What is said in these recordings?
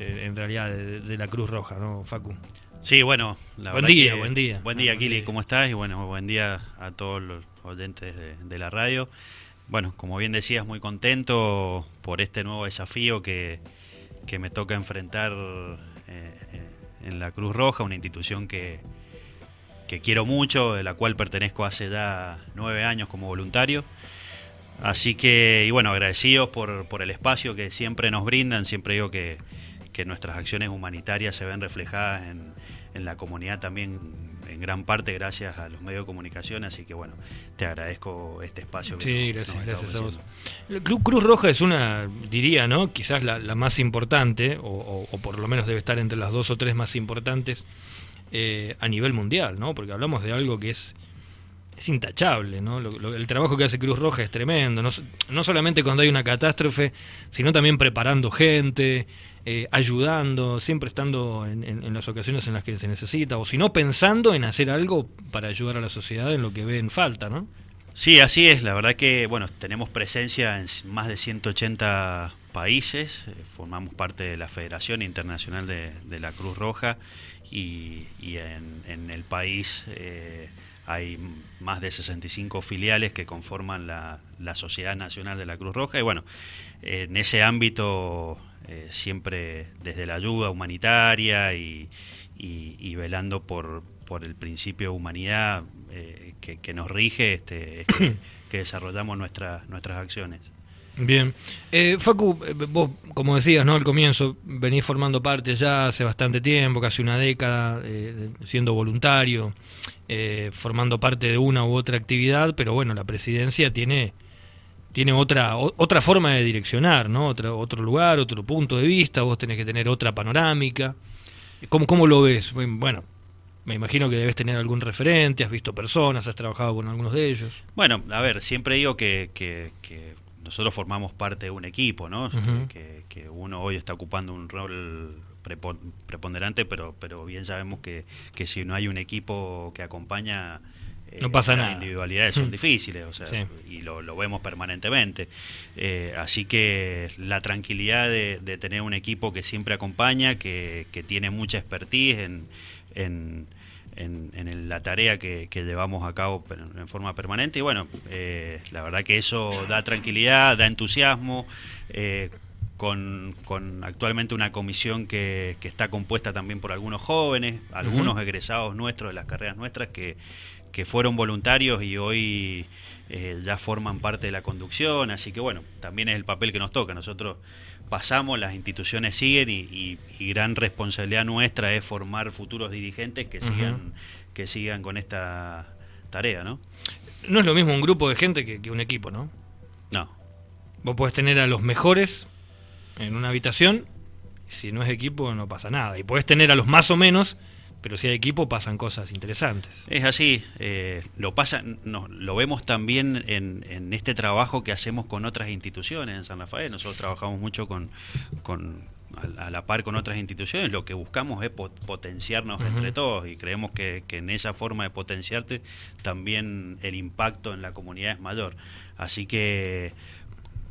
eh, en realidad de, la Cruz Roja, ¿no, Facu? Sí, bueno, la buen día, buen día. Buen día, Kili, ¿cómo estás? Y bueno, buen día a todos los oyentes de, la radio. Bueno, como bien decías, muy contento por este nuevo desafío que, que me toca enfrentar eh, en la Cruz Roja, una institución que, que quiero mucho, de la cual pertenezco hace ya nueve años como voluntario. Así que, y bueno, agradecidos por, por el espacio que siempre nos brindan, siempre digo que, que nuestras acciones humanitarias se ven reflejadas en, en la comunidad también en gran parte gracias a los medios de comunicación, así que bueno, te agradezco este espacio. Que sí, gracias, gracias a vos. Cruz Roja es una, diría, ¿no? Quizás la, la más importante, o, o, por lo menos debe estar entre las dos o tres más importantes eh, a nivel mundial, ¿no? Porque hablamos de algo que es es intachable, ¿no? el trabajo que hace Cruz Roja es tremendo, no, solamente cuando hay una catástrofe, sino también preparando gente, eh, ayudando, siempre estando en, las ocasiones en las que se necesita, o si no, pensando en hacer algo para ayudar a la sociedad en lo que ve en falta, ¿no? Sí, así es, la verdad que, bueno, tenemos presencia en más de 180 países, eh, formamos parte de la Federación Internacional de, la Cruz Roja y, en, el país... Eh, hay más de 65 filiales que conforman la, Sociedad Nacional de la Cruz Roja y bueno, en ese ámbito eh, siempre desde la ayuda humanitaria y, velando por, por, el principio de humanidad eh, que, nos rige, este, que, desarrollamos nuestras nuestras acciones. Bien. Eh, Facu, eh, vos, como decías, ¿no? Al comienzo, venís formando parte ya hace bastante tiempo, casi una década, eh, siendo voluntario, eh, formando parte de una u otra actividad, pero bueno, la presidencia tiene, tiene otra, otra forma de direccionar, ¿no? Otro, otro lugar, otro punto de vista, vos tenés que tener otra panorámica. ¿Cómo, cómo lo ves? Bueno, me imagino que debes tener algún referente, has visto personas, has trabajado con algunos de ellos. Bueno, a ver, siempre digo que, que nosotros formamos parte de un equipo, ¿no? que, uno hoy está ocupando un rol preponderante, pero, pero bien sabemos que, que si no hay un equipo que acompaña, no pasa eh, nada. Las individualidades son difíciles, o sea, y lo, lo, vemos permanentemente. Eh, así que la tranquilidad de, tener un equipo que siempre acompaña, que, que tiene mucha expertise en, en en, la tarea que, llevamos a cabo en forma permanente. Y bueno, eh, la verdad que eso da tranquilidad, da entusiasmo. Eh, con, actualmente una comisión que, está compuesta también por algunos jóvenes, algunos egresados nuestros de las carreras nuestras que, que fueron voluntarios y hoy eh, ya forman parte de la conducción, así que bueno, también es el papel que nos toca. Nosotros pasamos, las instituciones siguen y, gran responsabilidad nuestra es formar futuros dirigentes que sigan, que sigan con esta tarea, ¿no? No es lo mismo un grupo de gente que, un equipo, ¿no? No. Vos podés tener a los mejores en una habitación, si no es equipo no pasa nada. Y podés tener a los más o menos pero si hay equipo pasan cosas interesantes. Es así, eh, lo pasa, no, lo vemos también en, en, este trabajo que hacemos con otras instituciones en San Rafael. Nosotros trabajamos mucho con, con a, la par con otras instituciones. Lo que buscamos es potenciarnos entre todos y creemos que, que, en esa forma de potenciarte también el impacto en la comunidad es mayor. Así que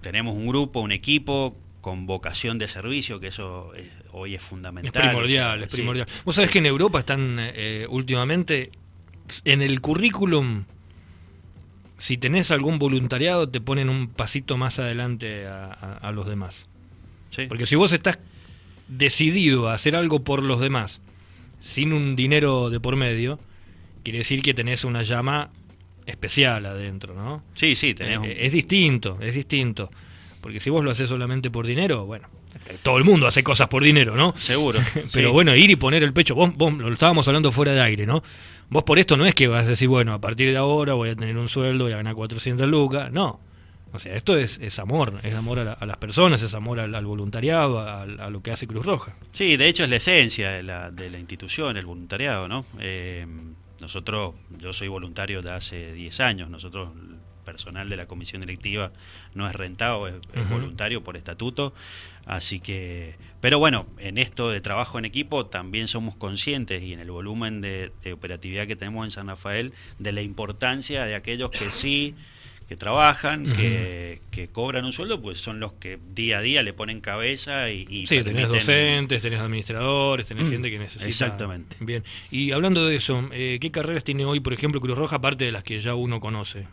tenemos un grupo, un equipo con vocación de servicio, que eso hoy es fundamental. Es primordial, es primordial. Vos sabés que en Europa están eh, últimamente en el currículum, si tenés algún voluntariado, te ponen un pasito más adelante a, los demás. Porque si vos estás decidido a hacer algo por los demás, sin un dinero de por medio, quiere decir que tenés una llama especial adentro, ¿no? Sí, sí, tenés. Eh, es distinto, es distinto. Porque si vos lo haces solamente por dinero, bueno, todo el mundo hace cosas por dinero, ¿no? Seguro. Pero bueno, ir y poner el pecho, vos, vos lo estábamos hablando fuera de aire, ¿no? Vos por esto no es que vas a decir, bueno, a partir de ahora voy a tener un sueldo, voy a ganar 400 lucas, no. O sea, esto es, es amor, es amor a, las personas, es amor al, voluntariado, a, lo que hace Cruz Roja. Sí, de hecho es la esencia de la, de la institución, el voluntariado, ¿no? Eh, nosotros, yo soy voluntario de hace 10 años, nosotros personal de la comisión directiva no es rentado, es, voluntario por estatuto. Así que, pero bueno, en esto de trabajo en equipo también somos conscientes y en el volumen de, operatividad que tenemos en San Rafael de la importancia de aquellos que sí que trabajan, que, cobran un sueldo, pues son los que día a día le ponen cabeza y... y sí, tenés docentes, tenés administradores, tenés gente que necesita... Exactamente. Bien, y hablando de eso, eh, ¿qué carreras tiene hoy, por ejemplo, Cruz Roja, aparte de las que ya uno conoce?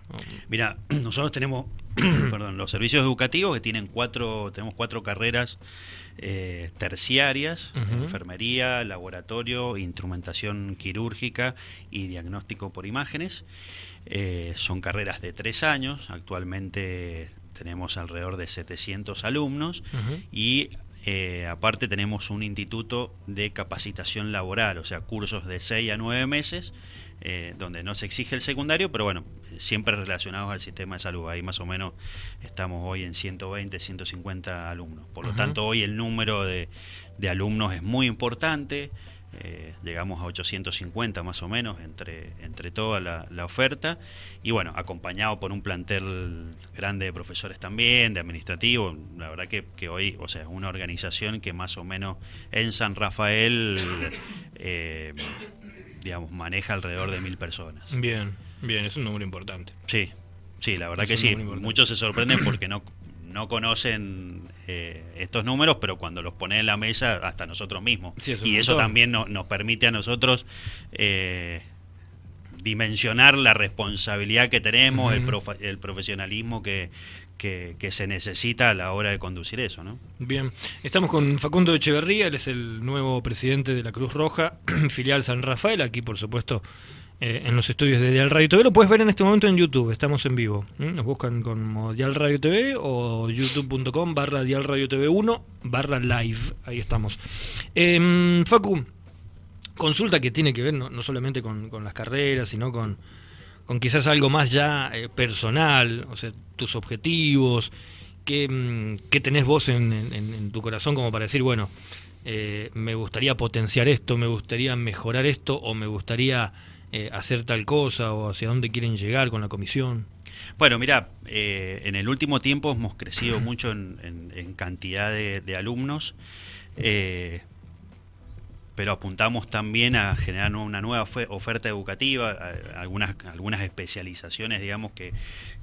Mira, nosotros tenemos, perdón, los servicios educativos que tienen cuatro, tenemos cuatro carreras eh, terciarias, enfermería, laboratorio, instrumentación quirúrgica y diagnóstico por imágenes. Eh, son carreras de tres años, actualmente tenemos alrededor de 700 alumnos y eh, aparte tenemos un instituto de capacitación laboral, o sea, cursos de 6 a 9 meses, eh, donde no se exige el secundario, pero bueno, siempre relacionados al sistema de salud. Ahí más o menos estamos hoy en 120, 150 alumnos. Por lo tanto, hoy el número de, de alumnos es muy importante. Eh, llegamos a 850 más o menos entre, entre toda la, oferta y bueno, acompañado por un plantel grande de profesores también, de administrativos, la verdad que, que, hoy, o sea, es una organización que más o menos en San Rafael, eh, digamos, maneja alrededor de mil personas. Bien, bien, es un número importante. Sí, sí, la verdad que sí, muchos se sorprenden porque no no conocen eh, estos números, pero cuando los pone en la mesa, hasta nosotros mismos. y eso también nos permite a nosotros eh, dimensionar la responsabilidad que tenemos, el, el, profesionalismo que, que, se necesita a la hora de conducir eso. ¿no? Bien, estamos con Facundo Echeverría, él es el nuevo presidente de la Cruz Roja, filial San Rafael, aquí por supuesto eh, en los estudios de Dial Radio TV. Lo puedes ver en este momento en YouTube, estamos en vivo. Nos buscan como Dial Radio TV o youtube.com barra Dial Radio TV 1 barra live. Ahí estamos. Eh, Facu, consulta que tiene que ver no, solamente con, las carreras, sino con, con quizás algo más ya eh, personal, o sea, tus objetivos. ¿Qué, mm, qué tenés vos en, tu corazón como para decir, bueno, eh, me gustaría potenciar esto, me gustaría mejorar esto o me gustaría eh, hacer tal cosa o hacia dónde quieren llegar con la comisión? Bueno, mira, en el último tiempo hemos crecido mucho en, cantidad de, alumnos, pero apuntamos también a generar una nueva oferta educativa, algunas, algunas especializaciones, digamos, que,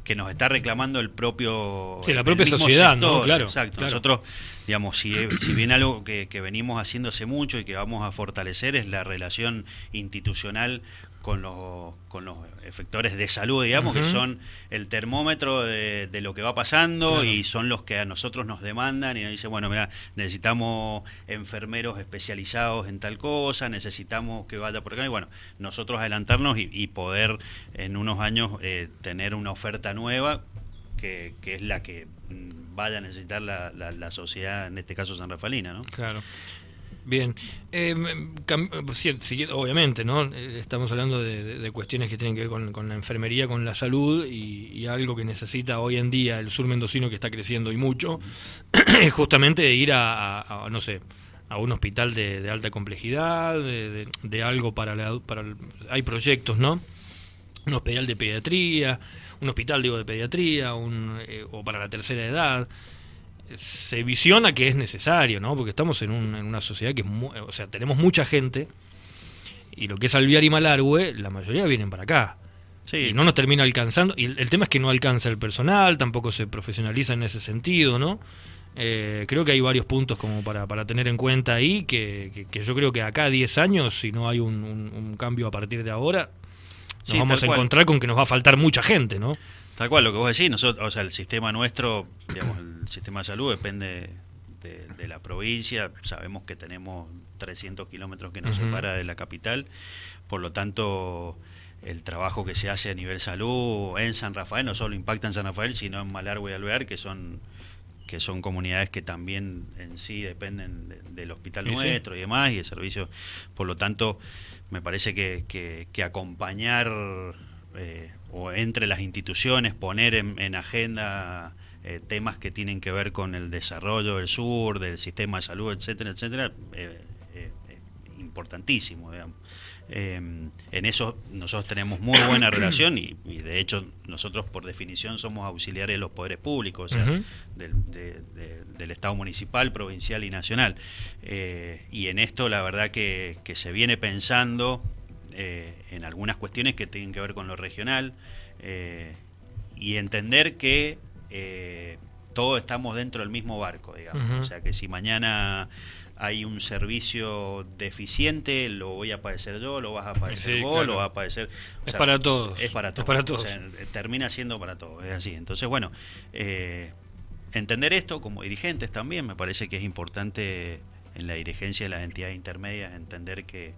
que nos está reclamando el propio... Sí, la propia sociedad, ¿no? Claro. Exacto. Nosotros, digamos, si, si bien algo que, que venimos haciéndose mucho y que vamos a fortalecer es la relación institucional con los, con los efectores de salud, digamos, que son el termómetro de, lo que va pasando y son los que a nosotros nos demandan y nos dicen, bueno, mira, necesitamos enfermeros especializados en tal cosa, necesitamos que vaya por acá y bueno, nosotros adelantarnos y, poder en unos años eh, tener una oferta nueva que, que, es la que mm, vaya a necesitar la, la, la sociedad, en este caso San Rafaelina, ¿no? Claro. Bien, eh, obviamente, ¿no? Estamos hablando de, cuestiones que tienen que ver con, la enfermería, con la salud y, algo que necesita hoy en día el sur mendocino que está creciendo y mucho, justamente ir a, no sé, a un hospital de, alta complejidad, de, algo para, la, para hay proyectos, ¿no? Un hospital de pediatría, un hospital digo de pediatría, un, eh, o para la tercera edad se visiona que es necesario, ¿no? Porque estamos en, una sociedad que es o sea, tenemos mucha gente y lo que es Alviar y Malargüe, la mayoría vienen para acá. Sí. Y no nos termina alcanzando. Y el, tema es que no alcanza el personal, tampoco se profesionaliza en ese sentido, ¿no? Eh, creo que hay varios puntos como para, para tener en cuenta ahí, que, que, yo creo que acá a 10 años, si no hay un, cambio a partir de ahora, nos vamos a encontrar con que nos va a faltar mucha gente, ¿no? Tal cual, lo que vos decís, nosotros, o sea, el sistema nuestro, digamos, el sistema de salud depende de, la provincia, sabemos que tenemos 300 kilómetros que nos separa de la capital, por lo tanto, el trabajo que se hace a nivel salud en San Rafael no solo impacta en San Rafael, sino en Malargüe y Alvear, que son que son comunidades que también en sí dependen del hospital nuestro y demás, y el servicio, por lo tanto, me parece que, que acompañar eh, o entre las instituciones poner en, agenda eh, temas que tienen que ver con el desarrollo del sur, del sistema de salud, etcétera, etcétera, eh, importantísimo, digamos. en eso nosotros tenemos muy buena relación y, de hecho nosotros por definición somos auxiliares de los poderes públicos, o sea, del, Estado municipal, provincial y nacional. y en esto la verdad que, que se viene pensando eh, en algunas cuestiones que tienen que ver con lo regional. Eh, y entender que eh, todos estamos dentro del mismo barco, digamos. O sea, que si mañana hay un servicio deficiente, lo voy a padecer yo, lo vas a padecer vos, lo vas a padecer... es para todos. Es para todos. termina siendo para todos, es así. Entonces, bueno, eh, entender esto como dirigentes también, me parece que es importante en la dirigencia de las entidades intermedias entender que,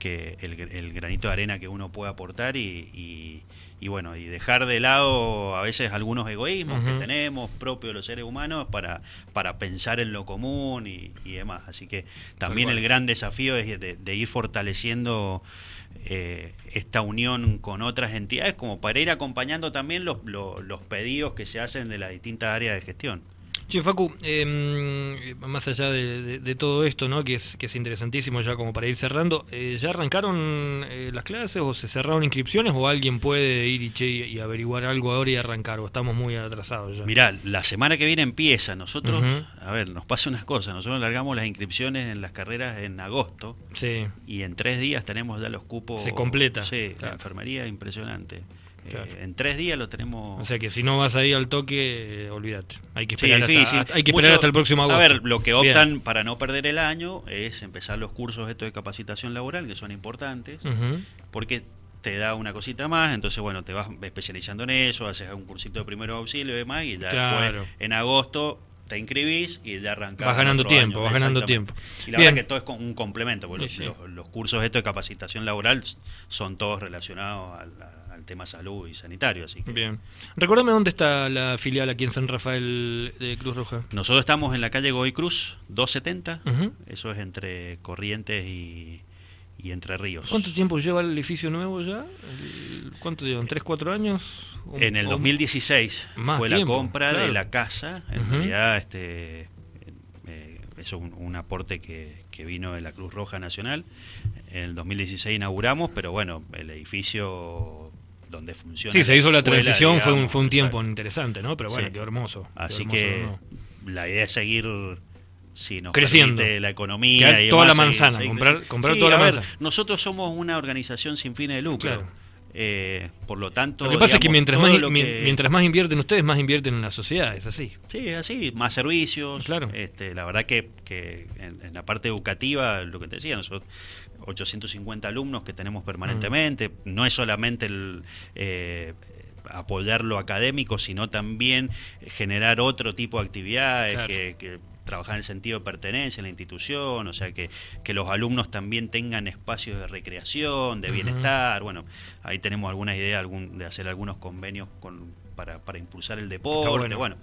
que el, granito de arena que uno puede aportar y y bueno, y dejar de lado a veces algunos egoísmos que tenemos propios los seres humanos para, para pensar en lo común y, demás. Así que también el gran desafío es de, ir fortaleciendo eh, esta unión con otras entidades como para ir acompañando también los, los pedidos que se hacen de las distintas áreas de gestión. Sí, Facu, em, más allá de, todo esto, ¿no? que, es, que es interesantísimo ya como para ir cerrando, eh, ¿ya arrancaron eh, las clases o se cerraron inscripciones o alguien puede ir y, y, averiguar algo ahora y arrancar o estamos muy atrasados ya? Mirá, la semana que viene empieza, nosotros, a ver, nos pasa unas cosas, nosotros largamos las inscripciones en las carreras en agosto sí. y en tres días tenemos ya los cupos. Se completa. Sí, la enfermería impresionante. Eh, en tres días lo tenemos. O sea que si no vas ahí al toque, eh, olvídate. Hay que esperar, hasta, hay que esperar hasta el próximo agosto. A ver, lo que optan para no perder el año es empezar los cursos estos de capacitación laboral, que son importantes, porque te da una cosita más, entonces bueno, te vas especializando en eso, haces un cursito de primero auxilio y demás, y ya después en agosto te inscribís y ya arrancás. Vas ganando tiempo, vas ganando tiempo. Y la verdad que todo es un complemento, porque los, cursos estos de capacitación laboral son todos relacionados a la tema salud y sanitario. Así que. Bien. Recuérdame dónde está la filial aquí en San Rafael de Cruz Roja. Nosotros estamos en la calle Goy Cruz, 270. Eso es entre Corrientes y, Entre Ríos. ¿Cuánto tiempo lleva el edificio nuevo ya? ¿Cuánto llevan? ¿Tres, cuatro años? En el 2016 fue la compra de la casa. En realidad, este, eh, eso es un, aporte que, que, vino de la Cruz Roja Nacional. En el 2016 inauguramos, pero bueno, el edificio donde funciona. Sí, se hizo la transición, fue un, fue un tiempo interesante, ¿no? Pero bueno, qué hermoso. Así que la idea es seguir si nos creciendo la economía y toda la manzana, comprar, comprar toda la manzana. Nosotros somos una organización sin fines de lucro. Eh, por lo tanto, lo que pasa es que mientras más, mientras más invierten ustedes, más invierten en la sociedad, es así. Sí, es así, más servicios. Claro. Este, la verdad que, que en, la parte educativa, lo que te decía, nosotros 850 alumnos que tenemos permanentemente. Mm. No es solamente el eh, apoyar lo académico, sino también generar otro tipo de actividades que, trabajar en el sentido de pertenencia en la institución, o sea, que, que los alumnos también tengan espacios de recreación, de bienestar. Bueno, ahí tenemos algunas ideas algún, de hacer algunos convenios con, para, para impulsar el deporte. bueno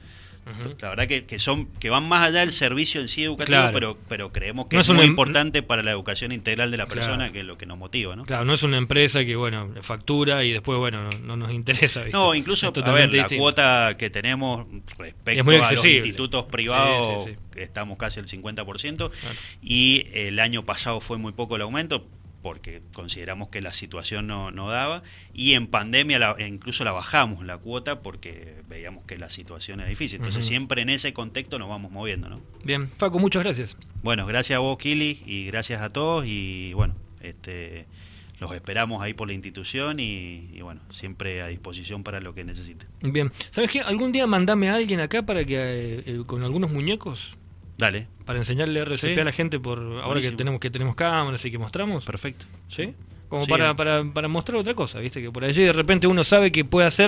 la verdad que, que, son que van más allá del servicio en sí educativo, pero, pero creemos que es, muy em- importante para la educación integral de la persona, que es lo que nos motiva. ¿no? Claro, no es una empresa que bueno factura y después bueno no, nos interesa. No, incluso a ver, la cuota que tenemos respecto a los institutos privados, estamos casi al 50%, y el año pasado fue muy poco el aumento porque consideramos que la situación no, no daba y en pandemia la, incluso la bajamos la cuota porque veíamos que la situación es difícil. Entonces siempre en ese contexto nos vamos moviendo. ¿no? Bien, Facu, muchas gracias. Bueno, gracias a vos, Kili, y gracias a todos y bueno, este los esperamos ahí por la institución y, bueno, siempre a disposición para lo que necesiten. Bien, ¿sabes qué? Algún día mandame a alguien acá para que eh, eh, con algunos muñecos Dale. Para enseñarle RCP a la gente por ahora que tenemos que tenemos cámaras y que mostramos. Perfecto. ¿Sí? Como Para, para, para mostrar otra cosa, ¿viste? Que por allí de repente uno sabe que puede hacer